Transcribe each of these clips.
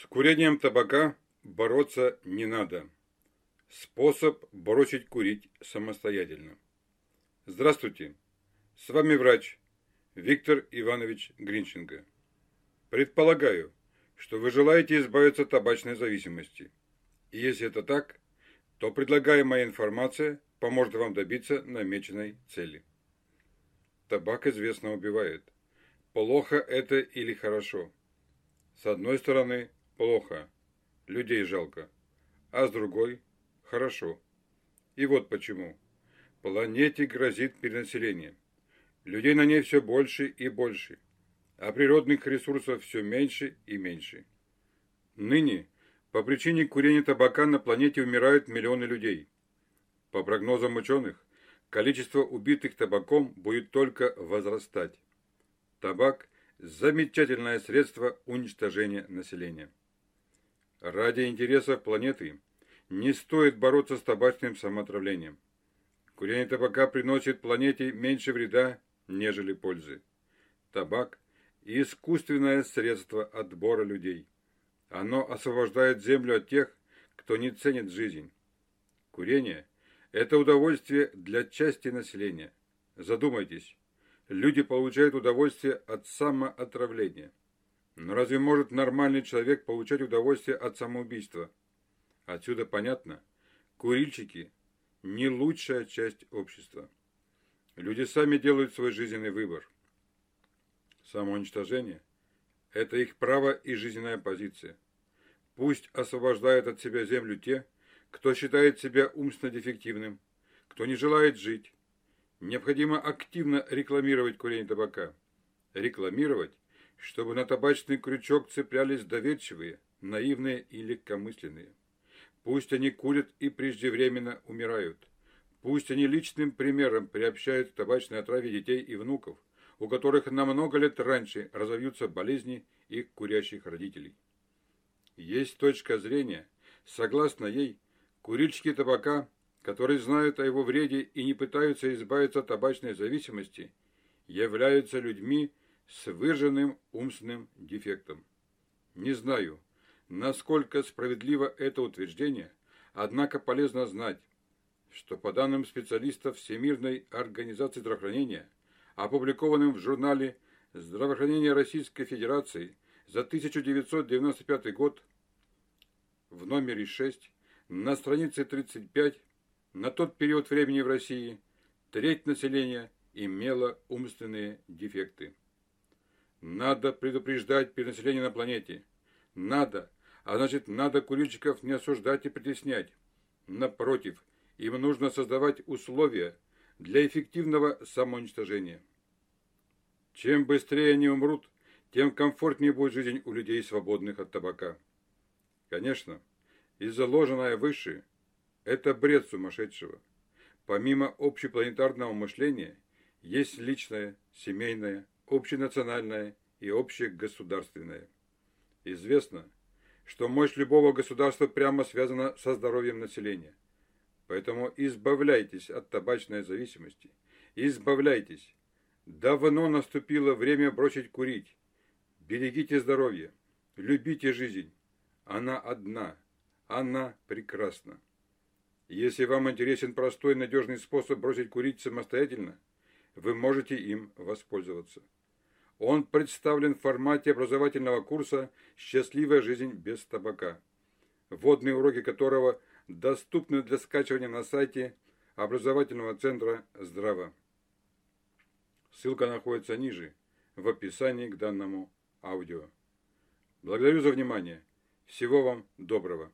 С курением табака бороться не надо. Способ бросить курить самостоятельно. Здравствуйте, с вами врач Виктор Иванович Гринченко. Предполагаю, что вы желаете избавиться от табачной зависимости. И если это так, то предлагаемая информация поможет вам добиться намеченной цели. Табак известно убивает. Плохо это или хорошо? С одной стороны, плохо, людей жалко, а с другой – хорошо. И вот почему. Планете грозит перенаселение. Людей на ней все больше и больше, а природных ресурсов все меньше и меньше. Ныне по причине курения табака на планете умирают миллионы людей. По прогнозам ученых, количество убитых табаком будет только возрастать. Табак – замечательное средство уничтожения населения. Ради интересов планеты не стоит бороться с табачным самоотравлением. Курение табака приносит планете меньше вреда, нежели пользы. Табак – искусственное средство отбора людей. Оно освобождает землю от тех, кто не ценит жизнь. Курение – это удовольствие для части населения. Задумайтесь, люди получают удовольствие от самоотравления. Но разве может нормальный человек получать удовольствие от самоубийства? Отсюда понятно, курильщики – не лучшая часть общества. Люди сами делают свой жизненный выбор. Самоуничтожение – это их право и жизненная позиция. Пусть освобождают от себя землю те, кто считает себя умственно дефективным, кто не желает жить. Необходимо активно рекламировать курение табака. Рекламировать чтобы на табачный крючок цеплялись доверчивые, наивные и легкомысленные. Пусть они курят и преждевременно умирают. Пусть они личным примером приобщают к табачной отраве детей и внуков, у которых на много лет раньше разовьются болезни их курящих родителей. Есть точка зрения, согласно ей, курильщики табака, которые знают о его вреде и не пытаются избавиться от табачной зависимости, являются людьми, с выраженным умственным дефектом. Не знаю, насколько справедливо это утверждение, однако полезно знать, что по данным специалистов Всемирной организации здравоохранения, опубликованным в журнале «Здравоохранение Российской Федерации» за 1995 год в номере 6 на странице 35 на тот период времени в России треть населения имела умственные дефекты. Надо предупреждать перенаселение на планете. Надо. А значит, надо курильщиков не осуждать и притеснять. Напротив, им нужно создавать условия для эффективного самоуничтожения. Чем быстрее они умрут, тем комфортнее будет жизнь у людей, свободных от табака. Конечно, и заложенное выше – это бред сумасшедшего. Помимо общепланетарного мышления, есть личное, семейное, общенациональное и общегосударственное. Известно, что мощь любого государства прямо связана со здоровьем населения. Поэтому избавляйтесь от табачной зависимости. Избавляйтесь. Давно наступило время бросить курить. Берегите здоровье. Любите жизнь. Она одна. Она прекрасна. Если вам интересен простой надежный способ бросить курить самостоятельно, вы можете им воспользоваться. Он представлен в формате образовательного курса «Счастливая жизнь без табака», вводные уроки которого доступны для скачивания на сайте образовательного центра «Здраво». Ссылка находится ниже, в описании к данному аудио. Благодарю за внимание. Всего вам доброго.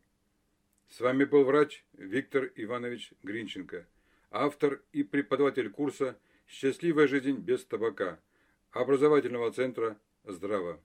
С вами был врач Виктор Иванович Гринченко, автор и преподаватель курса «Счастливая жизнь без табака» образовательного центра «Здраво».